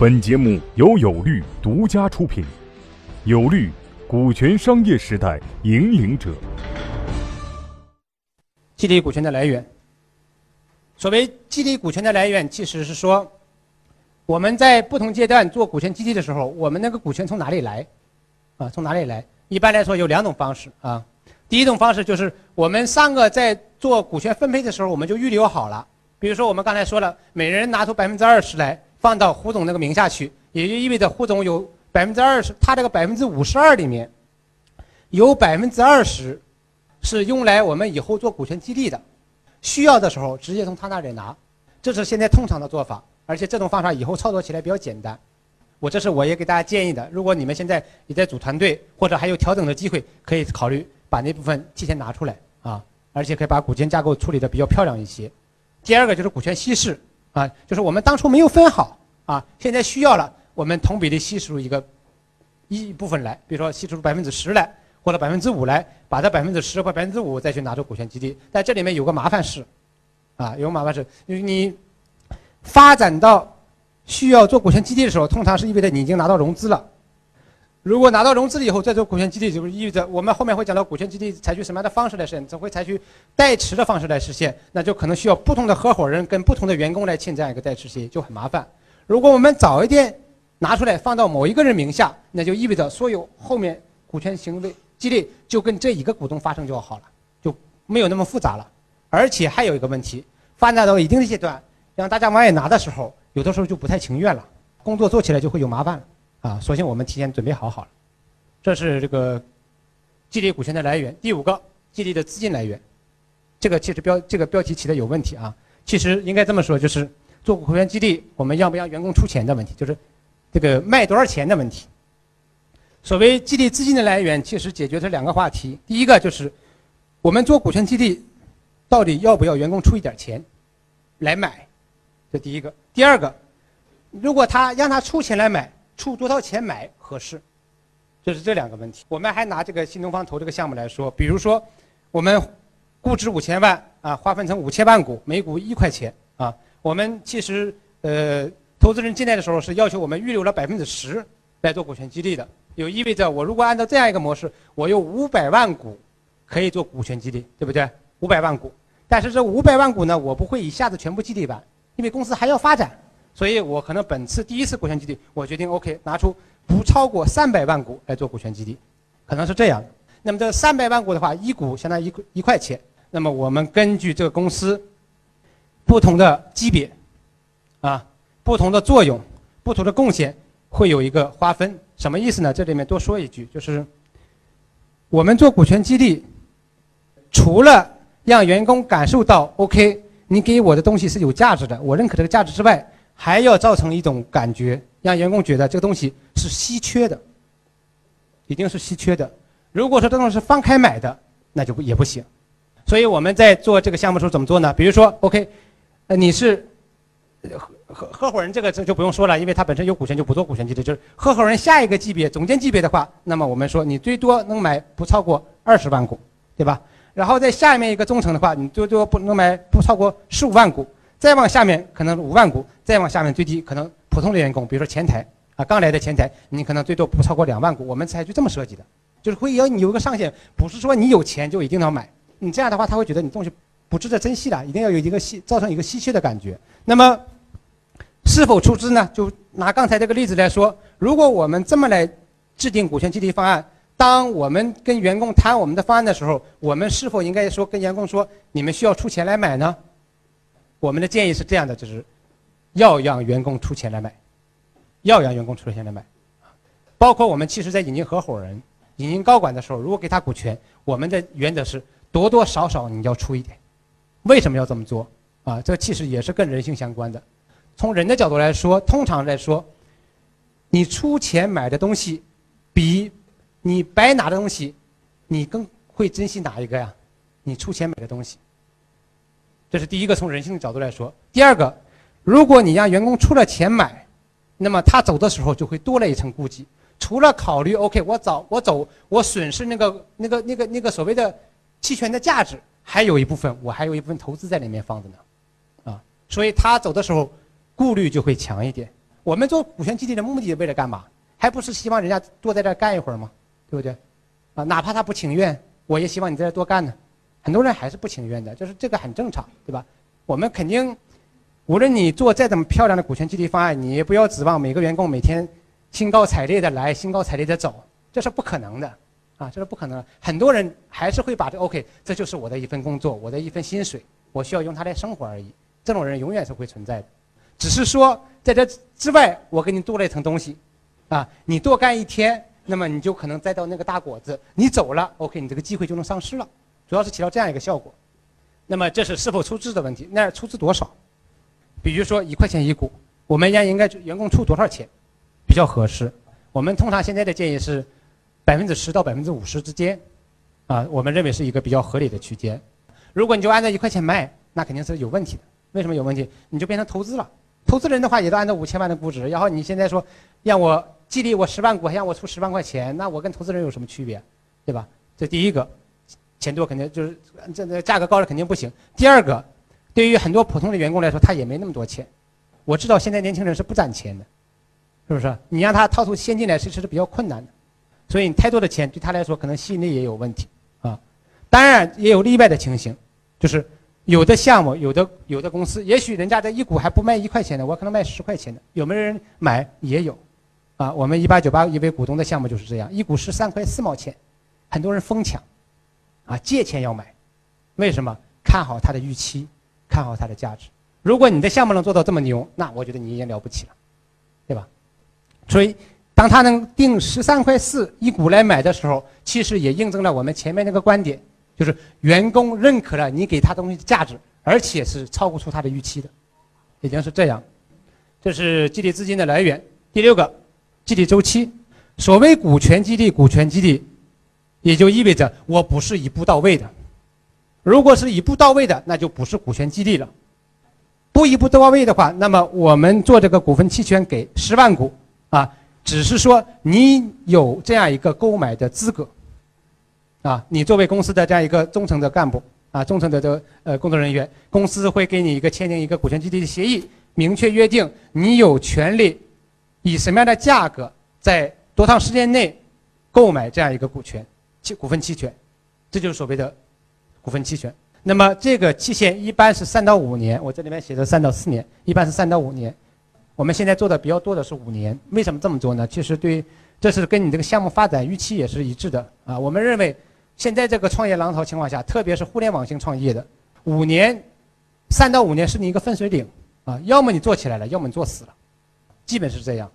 本节目由有律独家出品，有律，股权商业时代引领者。激励股权的来源，所谓激励股权的来源，其实是说我们在不同阶段做股权激励的时候，我们那个股权从哪里来？啊，从哪里来？一般来说有两种方式啊。第一种方式就是我们三个在做股权分配的时候，我们就预留好了。比如说我们刚才说了，每人拿出百分之二十来放到胡总那个名下去，也就意味着胡总有百分之二十，他这个百分之五十二里面有百分之二十是用来我们以后做股权激励的，需要的时候直接从他那里拿，这是现在通常的做法，而且这种方法以后操作起来比较简单。我这是我也给大家建议的，如果你们现在也在组团队或者还有调整的机会，可以考虑。把那部分提前拿出来啊，而且可以把股权架构处理的比较漂亮一些。第二个就是股权稀释啊，就是我们当初没有分好啊，现在需要了，我们同比例稀释出一个一部分来，比如说稀释出百分之十来或者百分之五来，把这百分之十或百分之五再去拿出股权激励。但这里面有个麻烦事啊，有个麻烦事，就是你发展到需要做股权激励的时候，通常是意味着你已经拿到融资了。如果拿到融资了以后再做股权激励，就是意味着我们后面会讲到股权激励采取什么样的方式来实现，只会采取代持的方式来实现，那就可能需要不同的合伙人跟不同的员工来签这样一个代持协议，就很麻烦。如果我们早一点拿出来放到某一个人名下，那就意味着所有后面股权行为激励就跟这一个股东发生就好了，就没有那么复杂了。而且还有一个问题，发展到一定的阶段，让大家往外拿的时候，有的时候就不太情愿了，工作做起来就会有麻烦了。啊，索性我们提前准备好好了，这是这个激励股权的来源。第五个，激励的资金来源，这个其实标这个标题起的有问题啊。其实应该这么说，就是做股权激励，我们要不要员工出钱的问题，就是这个卖多少钱的问题。所谓激励资金的来源，其实解决这两个话题。第一个就是我们做股权激励，到底要不要员工出一点钱来买？这第一个。第二个，如果他让他出钱来买。出多少钱买合适？就是这两个问题。我们还拿这个新东方投这个项目来说，比如说，我们估值五千万啊，划分成五千万股，每股一块钱啊。我们其实呃，投资人进来的时候是要求我们预留了百分之十来做股权激励的，就意味着我如果按照这样一个模式，我有五百万股可以做股权激励，对不对？五百万股，但是这五百万股呢，我不会一下子全部激励完，因为公司还要发展。所以我可能本次第一次股权激励，我决定 OK 拿出不超过三百万股来做股权激励，可能是这样。那么这三百万股的话，一股相当于一一块钱。那么我们根据这个公司不同的级别，啊，不同的作用，不同的贡献，会有一个划分。什么意思呢？这里面多说一句，就是我们做股权激励，除了让员工感受到 OK，你给我的东西是有价值的，我认可这个价值之外，还要造成一种感觉，让员工觉得这个东西是稀缺的，一定是稀缺的。如果说这东西是放开买的，那就不也不行。所以我们在做这个项目的时候怎么做呢？比如说，OK，呃，你是合合合伙人，这个这就不用说了，因为他本身有股权就不做股权激励。就是合伙人下一个级别总监级别的话，那么我们说你最多能买不超过二十万股，对吧？然后在下面一个中层的话，你最多不能买不超过十五万股。再往下面可能五万股，再往下面最低可能普通的员工，比如说前台啊，刚来的前台，你可能最多不超过两万股。我们采取这么设计的，就是会要你有一个上限，不是说你有钱就一定要买。你这样的话，他会觉得你东西不值得珍惜的，一定要有一个稀，造成一个稀缺的感觉。那么，是否出资呢？就拿刚才这个例子来说，如果我们这么来制定股权激励方案，当我们跟员工谈我们的方案的时候，我们是否应该说跟员工说，你们需要出钱来买呢？我们的建议是这样的，就是要让员工出钱来买，要让员工出钱来买，包括我们其实在引进合伙人、引进高管的时候，如果给他股权，我们的原则是多多少少你要出一点。为什么要这么做？啊，这其实也是跟人性相关的。从人的角度来说，通常来说，你出钱买的东西，比你白拿的东西，你更会珍惜哪一个呀？你出钱买的东西。这是第一个，从人性的角度来说。第二个，如果你让员工出了钱买，那么他走的时候就会多了一层顾忌。除了考虑 OK，我走我走，我损失那个那个那个那个所谓的期权的价值，还有一部分我还有一部分投资在里面放着呢，啊，所以他走的时候顾虑就会强一点。我们做股权激励的目的为了干嘛？还不是希望人家多在这干一会儿吗？对不对？啊，哪怕他不情愿，我也希望你在这多干呢。很多人还是不情愿的，就是这个很正常，对吧？我们肯定，无论你做再怎么漂亮的股权激励方案，你也不要指望每个员工每天兴高采烈的来，兴高采烈的走，这是不可能的，啊，这是不可能。很多人还是会把这 OK，这就是我的一份工作，我的一份薪水，我需要用它来生活而已。这种人永远是会存在的，只是说在这之外，我给你多了一层东西，啊，你多干一天，那么你就可能摘到那个大果子，你走了，OK，你这个机会就能丧失了。主要是起到这样一个效果，那么这是是否出资的问题？那出资多少？比如说一块钱一股，我们家应该员工出多少钱比较合适？我们通常现在的建议是百分之十到百分之五十之间，啊，我们认为是一个比较合理的区间。如果你就按照一块钱卖，那肯定是有问题的。为什么有问题？你就变成投资了。投资人的话也都按照五千万的估值，然后你现在说让我激励我十万股，还让我出十万块钱，那我跟投资人有什么区别？对吧？这第一个。钱多肯定就是这这价格高了肯定不行。第二个，对于很多普通的员工来说，他也没那么多钱。我知道现在年轻人是不攒钱的，是不是？你让他掏出现金来，其实是比较困难的。所以你太多的钱对他来说可能吸引力也有问题啊。当然也有例外的情形，就是有的项目、有的有的公司，也许人家的一股还不卖一块钱的，我可能卖十块钱的，有没有人买？也有，啊，我们一八九八一位股东的项目就是这样，一股十三块四毛钱，很多人疯抢。啊，借钱要买，为什么？看好它的预期，看好它的价值。如果你的项目能做到这么牛，那我觉得你已经了不起了，对吧？所以，当他能定十三块四一股来买的时候，其实也印证了我们前面那个观点，就是员工认可了你给他东西的价值，而且是超过出他的预期的，已经是这样。这是激励资金的来源。第六个，激励周期。所谓股权激励，股权激励。也就意味着我不是一步到位的，如果是一步到位的，那就不是股权激励了。不一步到位的话，那么我们做这个股份期权给十万股啊，只是说你有这样一个购买的资格啊，你作为公司的这样一个中层的干部啊，中层的这呃工作人员，公司会给你一个签订一个股权激励的协议，明确约定你有权利以什么样的价格在多长时间内购买这样一个股权。期股份期权，这就是所谓的股份期权。那么这个期限一般是三到五年，我这里面写的三到四年，一般是三到五年。我们现在做的比较多的是五年。为什么这么做呢？其实对，这是跟你这个项目发展预期也是一致的啊。我们认为，现在这个创业浪潮情况下，特别是互联网型创业的，五年，三到五年是你一个分水岭啊。要么你做起来了，要么你做死了，基本是这样。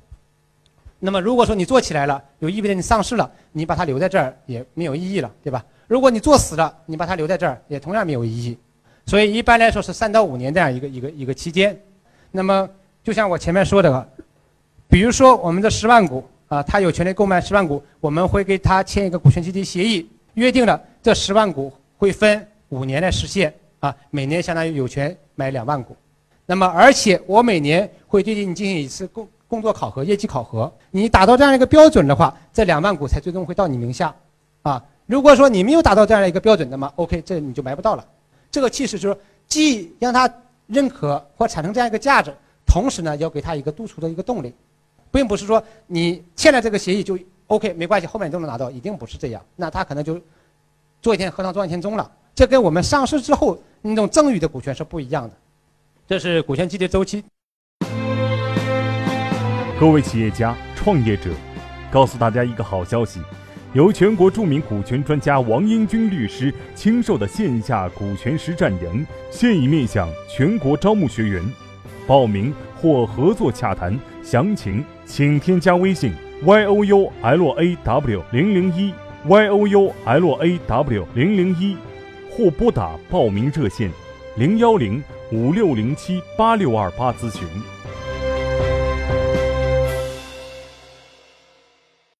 那么，如果说你做起来了，就意味着你上市了，你把它留在这儿也没有意义了，对吧？如果你做死了，你把它留在这儿也同样没有意义。所以一般来说是三到五年这样一个一个一个期间。那么，就像我前面说的，比如说我们的十万股啊，他有权利购买十万股，我们会给他签一个股权激励协议，约定了这十万股会分五年来实现啊，每年相当于有权买两万股。那么，而且我每年会对你进行一次工。工作考核、业绩考核，你达到这样一个标准的话，这两万股才最终会到你名下，啊，如果说你没有达到这样一个标准，那么 OK，这你就买不到了。这个其实就是既让他认可或产生这样一个价值，同时呢，要给他一个督促的一个动力，并不是说你签了这个协议就 OK 没关系，后面都能拿到，一定不是这样。那他可能就做一天和尚撞一天钟了。这跟我们上市之后那种赠与的股权是不一样的。这是股权激励周期。各位企业家、创业者，告诉大家一个好消息：由全国著名股权专家王英军律师亲授的线下股权实战营现已面向全国招募学员。报名或合作洽谈详情，请添加微信 y o u l a w 零零一 y o u l a w 零零一，或拨打报名热线零幺零五六零七八六二八咨询。